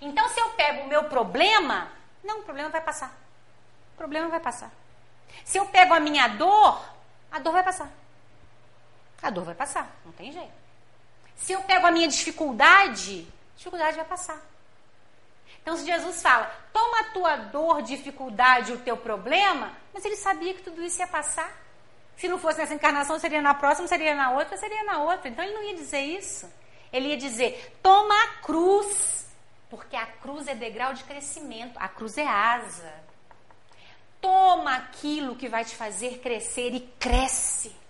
Então, se eu pego o meu problema, não, o problema vai passar. O problema vai passar. Se eu pego a minha dor, a dor vai passar. A dor vai passar, não tem jeito. Se eu pego a minha dificuldade, dificuldade vai passar. Então, se Jesus fala, toma a tua dor, dificuldade, o teu problema, mas ele sabia que tudo isso ia passar. Se não fosse nessa encarnação, seria na próxima, seria na outra, seria na outra. Então, ele não ia dizer isso. Ele ia dizer, toma a cruz, porque a cruz é degrau de crescimento, a cruz é asa. Toma aquilo que vai te fazer crescer e cresce.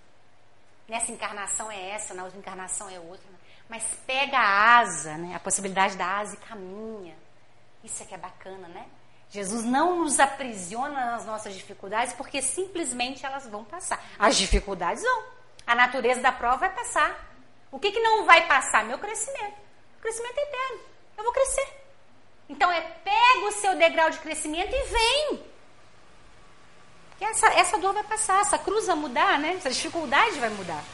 Nessa encarnação é essa, na outra encarnação é outra. Mas pega a asa, né? a possibilidade da asa e caminha. Isso é que é bacana, né? Jesus não nos aprisiona nas nossas dificuldades porque simplesmente elas vão passar. As dificuldades vão. A natureza da prova vai passar. O que, que não vai passar? Meu crescimento. O crescimento é eterno. Eu vou crescer. Então é pega o seu degrau de crescimento e vem. Porque essa, essa dor vai passar, essa cruz vai mudar, né? Essa dificuldade vai mudar.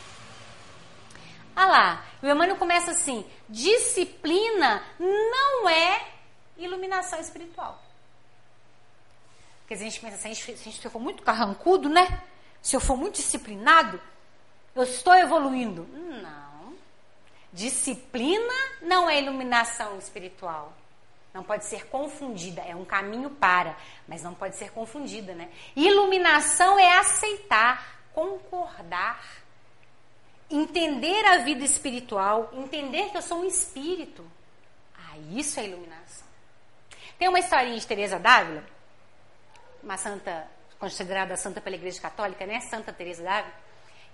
Ah lá, o Emmanuel começa assim: disciplina não é iluminação espiritual. Porque a gente pensa assim, se, se eu for muito carrancudo, né? Se eu for muito disciplinado, eu estou evoluindo. Não. Disciplina não é iluminação espiritual. Não pode ser confundida. É um caminho para, mas não pode ser confundida, né? Iluminação é aceitar, concordar, entender a vida espiritual, entender que eu sou um espírito. Ah, isso é iluminação. Tem uma historinha de Teresa d'Ávila, uma santa considerada santa pela Igreja Católica, né? Santa Teresa d'Ávila,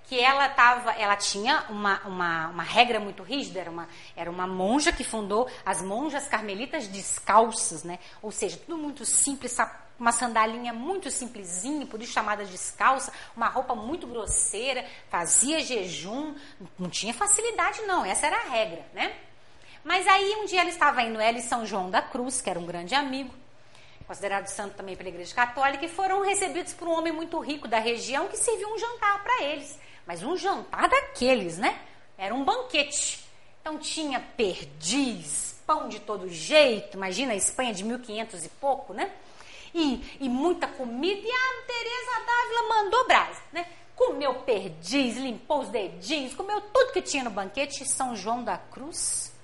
que ela tava, ela tinha uma, uma, uma regra muito rígida, era uma, era uma monja que fundou as monjas carmelitas descalças, né? Ou seja, tudo muito simples, uma sandalinha muito simplesinha, por isso chamada descalça, uma roupa muito grosseira, fazia jejum, não tinha facilidade não, essa era a regra, né? Mas aí um dia ela estava indo, ela e São João da Cruz, que era um grande amigo, considerado santo também pela Igreja Católica, e foram recebidos por um homem muito rico da região que serviu um jantar para eles. Mas um jantar daqueles, né? Era um banquete. Então tinha perdiz, pão de todo jeito, imagina a Espanha de 1500 e pouco, né? E, e muita comida, e a Teresa Dávila mandou brasa, né? Comeu perdiz, limpou os dedinhos, comeu tudo que tinha no banquete. São João da Cruz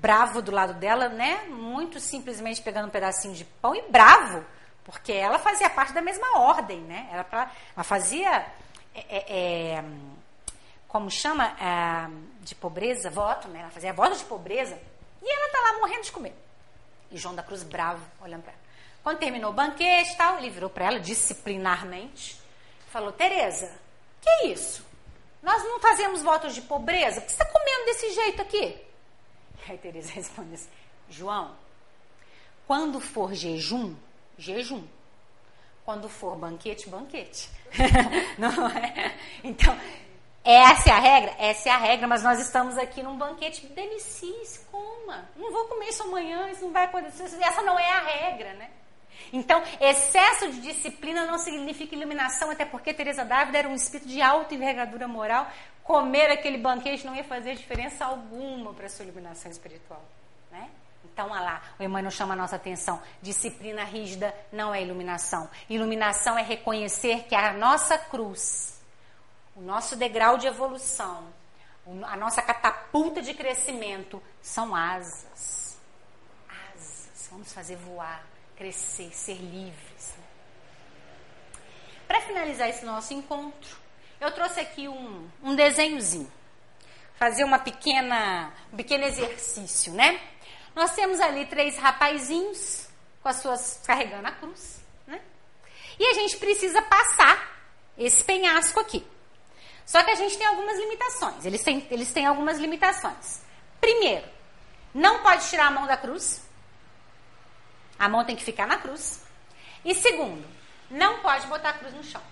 bravo do lado dela, né? Muito simplesmente pegando um pedacinho de pão e bravo, porque ela fazia parte da mesma ordem, né? Ela, pra, ela fazia, é, é, é como chama, é, de pobreza, voto, né? Ela fazia voto de pobreza e ela tá lá morrendo de comer. E João da Cruz bravo, olhando para ela. Quando terminou o banquete tal, ele virou para ela disciplinarmente, falou: Tereza, que é isso? Nós não fazemos votos de pobreza? Por que você está comendo desse jeito aqui? Aí Teresa responde assim: João, quando for jejum, jejum. Quando for banquete, banquete. Não é? Então, essa é a regra? Essa é a regra, mas nós estamos aqui num banquete. Delicie-se, coma. Não vou comer isso amanhã, isso não vai acontecer. Essa não é a regra, né? Então, excesso de disciplina não significa iluminação, até porque Teresa Dávila era um espírito de alta envergadura moral. Comer aquele banquete não ia fazer diferença alguma para sua iluminação espiritual. Né? Então, olha lá, o Emmanuel chama a nossa atenção. Disciplina rígida não é iluminação. Iluminação é reconhecer que a nossa cruz, o nosso degrau de evolução, a nossa catapulta de crescimento são asas. Asas. Vamos fazer voar crescer, ser livres. Né? Para finalizar esse nosso encontro, eu trouxe aqui um, um desenhozinho. Fazer uma pequena, um pequeno exercício, né? Nós temos ali três rapazinhos com as suas carregando a cruz, né? E a gente precisa passar esse penhasco aqui. Só que a gente tem algumas limitações. Eles têm, eles têm algumas limitações. Primeiro, não pode tirar a mão da cruz. A mão tem que ficar na cruz. E segundo, não pode botar a cruz no chão.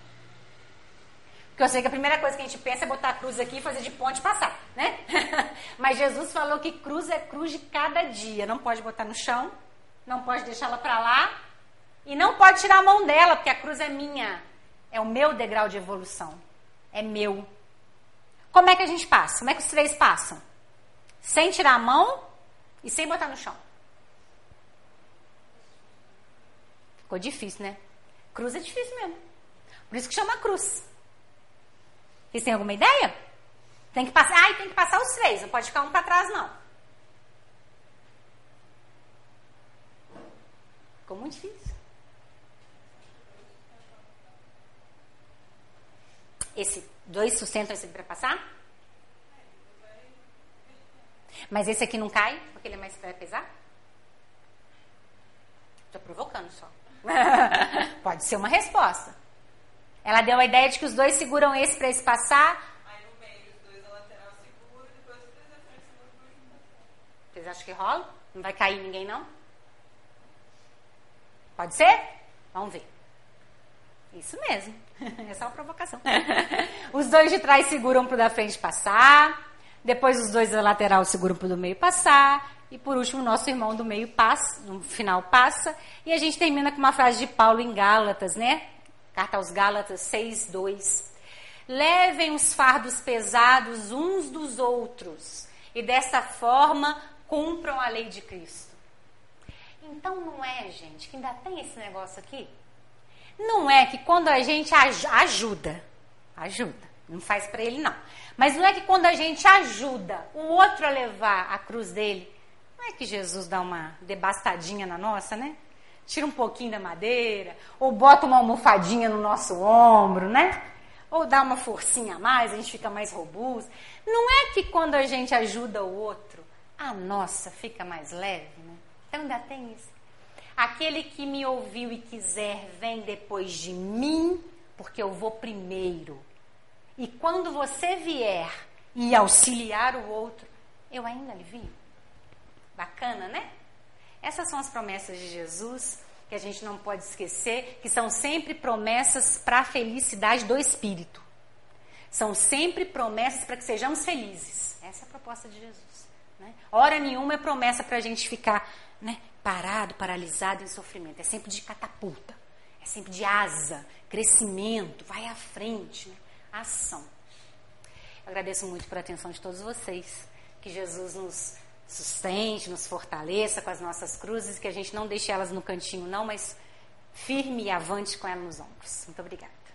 Porque eu sei que a primeira coisa que a gente pensa é botar a cruz aqui e fazer de ponte passar, né? Mas Jesus falou que cruz é cruz de cada dia. Não pode botar no chão, não pode deixá-la para lá e não pode tirar a mão dela, porque a cruz é minha. É o meu degrau de evolução. É meu. Como é que a gente passa? Como é que os três passam? Sem tirar a mão e sem botar no chão. Ficou difícil, né? Cruz é difícil mesmo. Por isso que chama cruz. Vocês têm alguma ideia? Tem que passar. Ai, tem que passar os três. Não pode ficar um para trás, não. Ficou muito difícil. Esse dois sustentam esse para passar? Mas esse aqui não cai, porque ele é mais para pesar? Estou provocando só. Pode ser uma resposta. Ela deu a ideia de que os dois seguram esse para esse passar. Aí no meio, os dois na lateral seguram e depois os da frente. Vocês acham que rola? Não vai cair ninguém, não? Pode ser? Vamos ver. Isso mesmo. É só uma provocação. Os dois de trás seguram para o da frente passar. Depois os dois da lateral seguram para o do meio passar. E por último, o nosso irmão do meio passa, no final passa. E a gente termina com uma frase de Paulo em Gálatas, né? Carta aos Gálatas 6, 2. Levem os fardos pesados uns dos outros. E dessa forma cumpram a lei de Cristo. Então não é, gente, que ainda tem esse negócio aqui? Não é que quando a gente aj ajuda, ajuda, não faz para ele não. Mas não é que quando a gente ajuda o outro a levar a cruz dele, não é que Jesus dá uma debastadinha na nossa, né? Tira um pouquinho da madeira, ou bota uma almofadinha no nosso ombro, né? Ou dá uma forcinha a mais, a gente fica mais robusto. Não é que quando a gente ajuda o outro, a nossa fica mais leve, né? Então ainda tem isso. Aquele que me ouviu e quiser, vem depois de mim, porque eu vou primeiro. E quando você vier e auxiliar o outro, eu ainda lhe vi. Bacana, né? Essas são as promessas de Jesus que a gente não pode esquecer, que são sempre promessas para a felicidade do espírito. São sempre promessas para que sejamos felizes. Essa é a proposta de Jesus. Né? Hora nenhuma é promessa para a gente ficar né, parado, paralisado em sofrimento. É sempre de catapulta, é sempre de asa, crescimento, vai à frente, né? ação. Eu agradeço muito por atenção de todos vocês. Que Jesus nos sustente, nos fortaleça com as nossas cruzes, que a gente não deixe elas no cantinho, não, mas firme e avante com elas nos ombros. Muito obrigada.